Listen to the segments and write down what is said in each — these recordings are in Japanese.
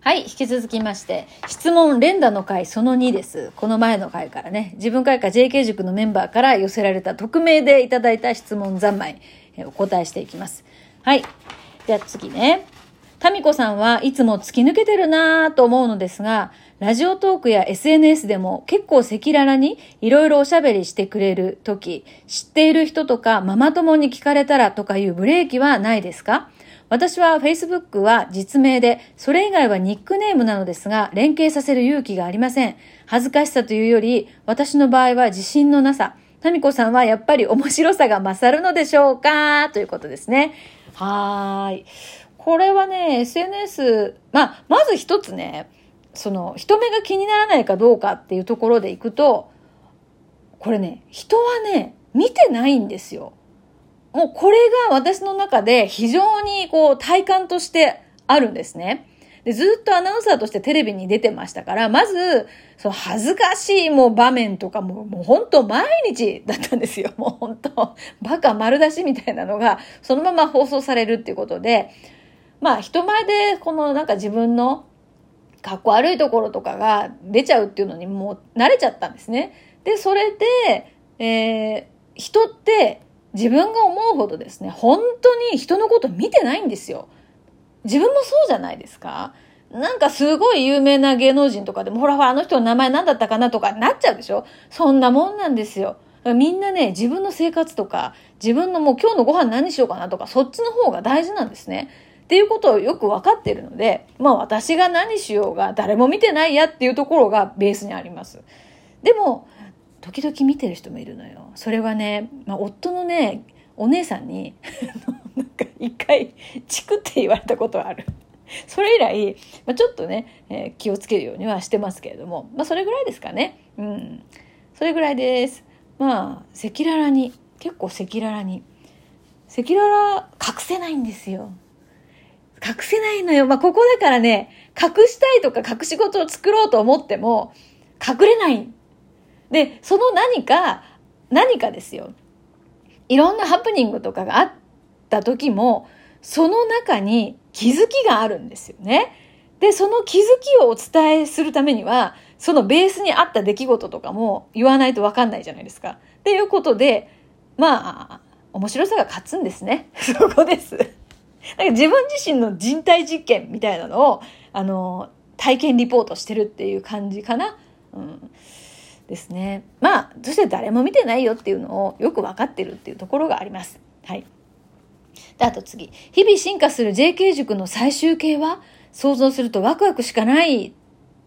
はい、引き続きまして、質問連打の回その2です。この前の回からね、自分会か JK 塾のメンバーから寄せられた匿名でいただいた質問三昧、えお答えしていきます。はい。では次ね。タミコさんはいつも突き抜けてるなぁと思うのですが、ラジオトークや SNS でも結構赤裸々にいろいろおしゃべりしてくれるとき、知っている人とかママ友に聞かれたらとかいうブレーキはないですか？私は Facebook は実名で、それ以外はニックネームなのですが、連携させる勇気がありません。恥ずかしさというより、私の場合は自信のなさ。タミコさんはやっぱり面白さが勝るのでしょうか？ということですね。はーい。これはね、SNS、まあ、まず一つね、その、人目が気にならないかどうかっていうところでいくと、これね、人はね、見てないんですよ。もうこれが私の中で非常にこう体感としてあるんですね。でずっとアナウンサーとしてテレビに出てましたから、まず、その恥ずかしいもう場面とかも、もう本当毎日だったんですよ。もう本当バカ丸出しみたいなのが、そのまま放送されるっていうことで、まあ人前でこのなんか自分のかっこ悪いところとかが出ちゃうっていうのにもう慣れちゃったんですね。で、それで、えー、人って自分が思うほどですね、本当に人のこと見てないんですよ。自分もそうじゃないですかなんかすごい有名な芸能人とかでも、ほらほらあの人の名前何だったかなとかなっちゃうでしょそんなもんなんですよ。みんなね、自分の生活とか、自分のもう今日のご飯何しようかなとか、そっちの方が大事なんですね。っていうことをよく分かっているので、まあ私が何しようが誰も見てないやっていうところがベースにあります。でも、時々見てる人もいるのよ。それはね、まあ夫のね、お姉さんに、なんか一回、チクって言われたことがある。それ以来、まあ、ちょっとね、えー気をつけるようにはしてますけれども、まあそれぐらいですかね。うん。それぐらいです。まあ、赤裸々に、結構赤裸々に。赤裸々、隠せないんですよ。隠せないのよ。まあ、ここだからね、隠したいとか隠し事を作ろうと思っても、隠れない。で、その何か、何かですよ。いろんなハプニングとかがあった時も、その中に気づきがあるんですよね。で、その気づきをお伝えするためには、そのベースにあった出来事とかも言わないとわかんないじゃないですか。っていうことで、まあ、面白さが勝つんですね。そこです。なんか自分自身の人体実験みたいなのを、あの、体験リポートしてるっていう感じかな。うん。ですね。まあ、そして誰も見てないよっていうのをよくわかってるっていうところがあります。はい。で、あと次。日々進化する JK 塾の最終形は想像するとワクワクしかない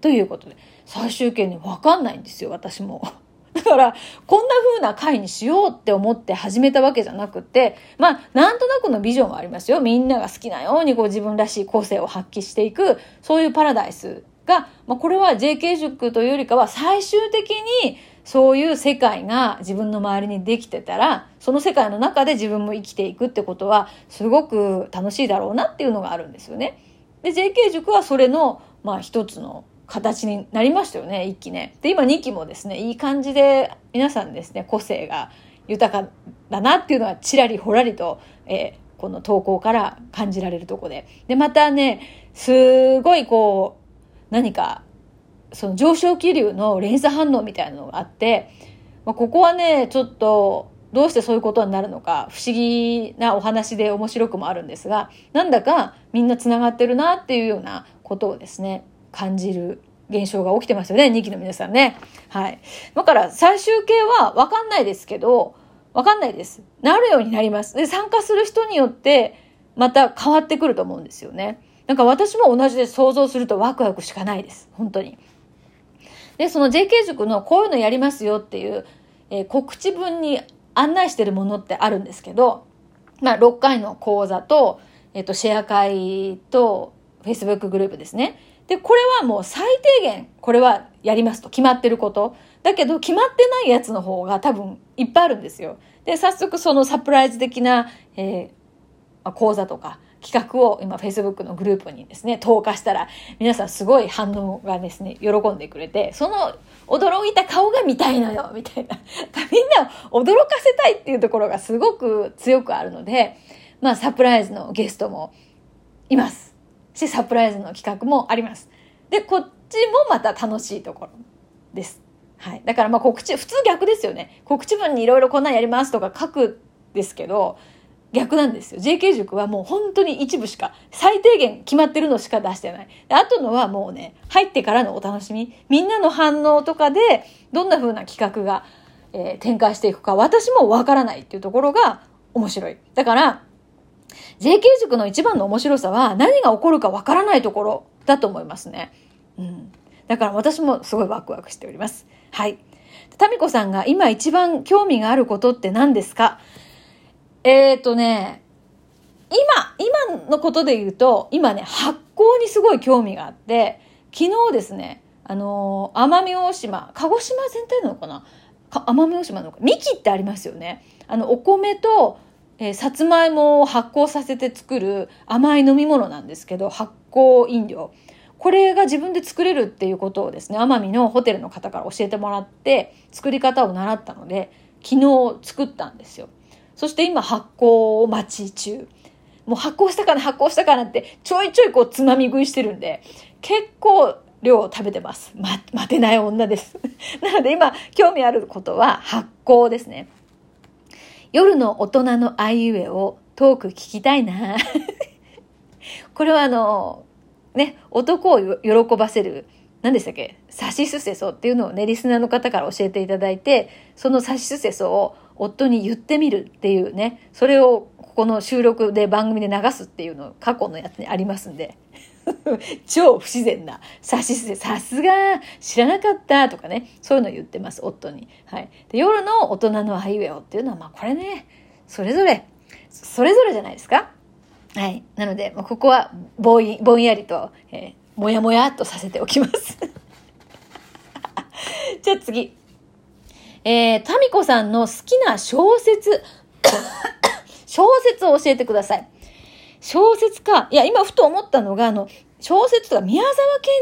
ということで。最終形ね、わかんないんですよ、私も。だから、こんな風な回にしようって思って始めたわけじゃなくて、まあ、なんとなくのビジョンはありますよ。みんなが好きなようにこう自分らしい個性を発揮していく、そういうパラダイスが、まあ、これは JK 塾というよりかは最終的にそういう世界が自分の周りにできてたら、その世界の中で自分も生きていくってことは、すごく楽しいだろうなっていうのがあるんですよね。で、JK 塾はそれの、まあ一つの形になりましたよね、一期ね。で、今2期もですね、いい感じで皆さんですね、個性が豊かだなっていうのはちらりほらりと、えーこの投稿から感じられるとこで。で、またね、すごいこう、何か、その上昇気流の連鎖反応みたいなのがあって、まあ、ここはね、ちょっと、どうしてそういうことになるのか、不思議なお話で面白くもあるんですが、なんだかみんな繋がってるなっていうようなことをですね、感じる現象が起きてますよね、2期の皆さんね。はい。だから最終形はわかんないですけど、わかんないです。なるようになります。で、参加する人によって、また変わってくると思うんですよね。なんか私も同じで想像するとワクワクしかないです。本当に。で、その JK 塾のこういうのやりますよっていう、えー告知文に案内してるものってあるんですけど、まあ、6回の講座と、えっ、と、シェア会と、Facebook グループですね。で、これはもう最低限、これはやりますと決まってること。だけど、決まってないやつの方が多分いっぱいあるんですよ。で、早速そのサプライズ的な、えー講座とか企画を今 Facebook のグループにですね、投下したら、皆さんすごい反応がですね、喜んでくれて、その驚いた顔が見たいのよ、みたいな。みんなを驚かせたいっていうところがすごく強くあるので、まあサプライズのゲストもいます。し、サプライズの企画もあります。で、こっちもまた楽しいところです。はい。だからまあ告知、普通逆ですよね。告知文にいろいろこんなんやりますとか書くですけど、逆なんですよ。JK 塾はもう本当に一部しか、最低限決まってるのしか出してない。あとのはもうね、入ってからのお楽しみ。みんなの反応とかで、どんな風な企画が、えー、展開していくか、私もわからないっていうところが面白い。だから、JK 塾の一番の面白さは、何が起こるかわからないところだと思いますね。うん。だから私もすごいワクワクしております。はい。タミコさんが今一番興味があることって何ですか？えっ、ー、とね、今、今のことで言うと、今ね、発酵にすごい興味があって、昨日ですね、あのー、奄美大島、鹿児島全体なのかな？奄美大島の、ミキってありますよね。あの、お米と、えー、さつまいもを発酵させて作る甘い飲み物なんですけど、発酵飲料。これが自分で作れるっていうことをですね、奄美のホテルの方から教えてもらって、作り方を習ったので、昨日作ったんですよ。そして今発酵待ち中。もう発酵したかな発酵したかなってちょいちょいこうつまみ食いしてるんで、結構量を食べてます。ま、待てない女です。なので今興味あることは発酵ですね。夜の大人のあいうえをトーク聞きたいな。これはあの、ね、男を喜ばせる、何でしたっけ？サシスセソっていうのをね、リスナーの方から教えていただいて、そのサシスセソを夫に言ってみるっていうね、それをここの収録で番組で流すっていうの過去のやつにありますんで。超不自然な差し捨て、さすが知らなかったとかね、そういうの言ってます、夫に。はい。で、夜の大人のあいうえおっていうのは、まあこれね、それぞれ、それぞれじゃないですか。はい。なので、まあ、ここはぼんぼんやりと、えー、もやもやっとさせておきます。じゃあ次。えー、タミコさんの好きな小説、小説を教えてください。小説か。いや、今ふと思ったのが、あの、小説とか宮沢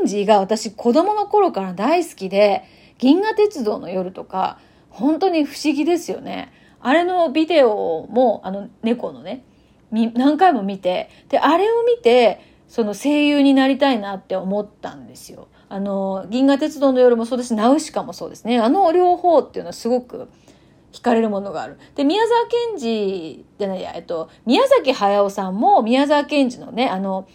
賢治が私子供の頃から大好きで、銀河鉄道の夜とか、本当に不思議ですよね。あれのビデオも、あの、猫のね、何回も見て、で、あれを見て、その声優になりたいなって思ったんですよ。あの、銀河鉄道の夜もそうですし、ナウシカもそうですね。あの両方っていうのはすごく惹かれるものがある。で、宮沢賢治じゃないや、えっと、宮崎駿さんも宮沢賢治のね、あの、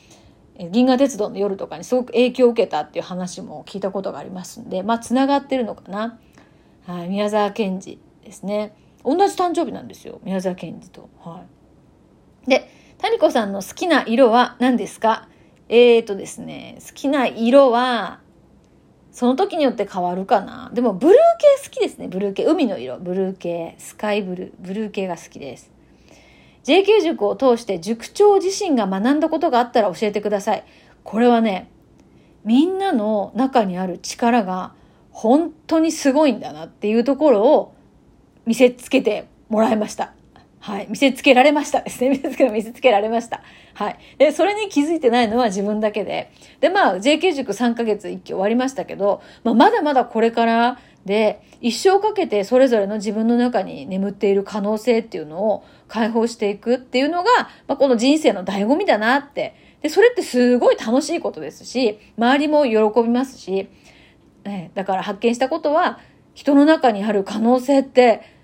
銀河鉄道の夜とかにすごく影響を受けたっていう話も聞いたことがありますんで、まあ、つながってるのかな。はい、宮沢賢治ですね。同じ誕生日なんですよ、宮沢賢治と。はい。で、谷子さんの好きな色は何ですか？えーとですね、好きな色は、その時によって変わるかな。でもブルー系好きですね。ブルー系。海の色。ブルー系。スカイブルー。ブルー系が好きです。JK 塾を通して塾長自身が学んだことがあったら教えてください。これはね、みんなの中にある力が本当にすごいんだなっていうところを見せつけてもらいました。はい。見せつけられましたですね。見せつけ、見せつけられました。はい。で、それに気づいてないのは自分だけで。で、まあ、JK 塾3ヶ月一期終わりましたけど、まあ、まだまだこれからで、一生かけてそれぞれの自分の中に眠っている可能性っていうのを解放していくっていうのが、まあ、この人生の醍醐味だなって。で、それってすごい楽しいことですし、周りも喜びますし、ね、だから発見したことは、人の中にある可能性って、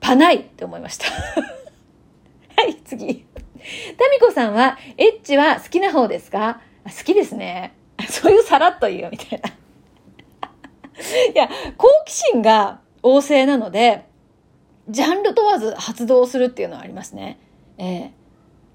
パないって思いました。はい、次。タミコさんは、エッチは好きな方ですか？好きですね。そういうさらっと言うみたいな。いや、好奇心が旺盛なので、ジャンル問わず発動するっていうのはありますね。えー、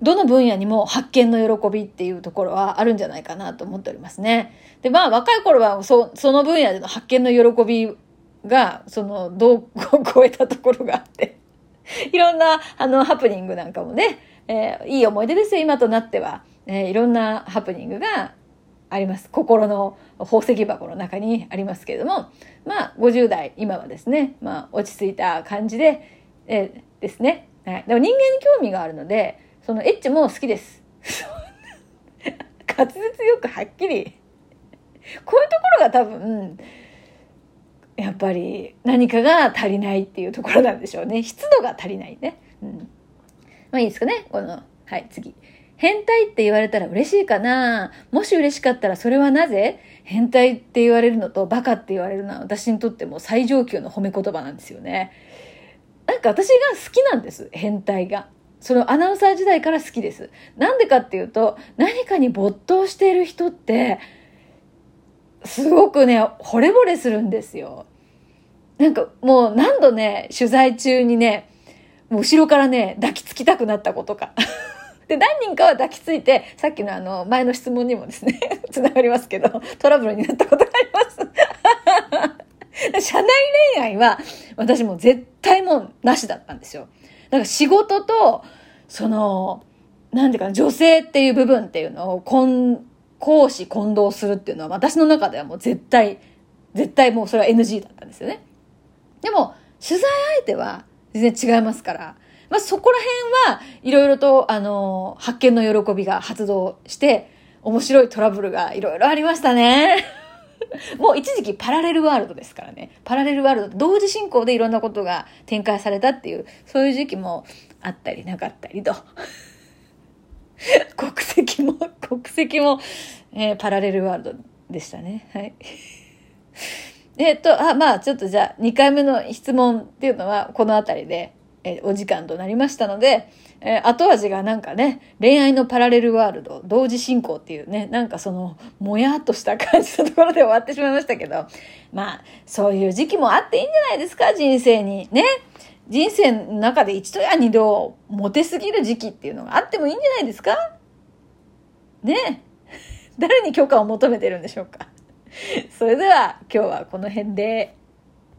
どの分野にも発見の喜びっていうところはあるんじゃないかなと思っておりますね。で、まあ若い頃はそその分野での発見の喜びが、その、どう超えたところがあって いろんな、あの、ハプニングなんかもね、えー、いい思い出ですよ、今となっては。えー、いろんなハプニングがあります。心の宝石箱の中にありますけれども、まあ、50代、今はですね、まあ、落ち着いた感じで、えー、ですね。はい。でも人間に興味があるので、そのエッチも好きです。滑舌よくはっきり。こういうところが多分、やっぱり何かが足りないっていうところなんでしょうね。湿度が足りないね。うん。まあいいですかね。この、はい、次。変態って言われたら嬉しいかなもし嬉しかったらそれはなぜ？変態って言われるのとバカって言われるのは私にとっても最上級の褒め言葉なんですよね。なんか私が好きなんです、変態が。そのアナウンサー時代から好きです。なんでかっていうと、何かに没頭している人って、すごくね、惚れ惚れするんですよ。なんかもう何度ね、取材中にね、もう後ろからね、抱きつきたくなったことか。で、何人かは抱きついて、さっきのあの、前の質問にもですね、つながりますけど、トラブルになったことがあります。社内恋愛は、私も絶対もうなしだったんですよ。だから仕事と、その、なんていうか女性っていう部分っていうのを、公私混同するっていうのは、私の中ではもう絶対、絶対もうそれは NG だったんですよね。でも、取材相手は全然違いますから、まあ、そこら辺はいろいろと、あの、発見の喜びが発動して、面白いトラブルがいろいろありましたね。もう一時期パラレルワールドですからね。パラレルワールド、同時進行でいろんなことが展開されたっていう、そういう時期もあったりなかったりと。国籍も、国籍も、えー、パラレルワールドでしたね。はい。えっと、あ、まあ、ちょっとじゃあ、2回目の質問っていうのは、この辺りで、えお時間となりましたので、えー、後味がなんかね、恋愛のパラレルワールド、同時進行っていうね、なんかその、もやっとした感じのところで終わってしまいましたけど、まあ、そういう時期もあっていいんじゃないですか、人生に。ね。人生の中で一度や二度、モテすぎる時期っていうのがあってもいいんじゃないですか？ね。誰に許可を求めてるんでしょうか？それでは今日はこの辺で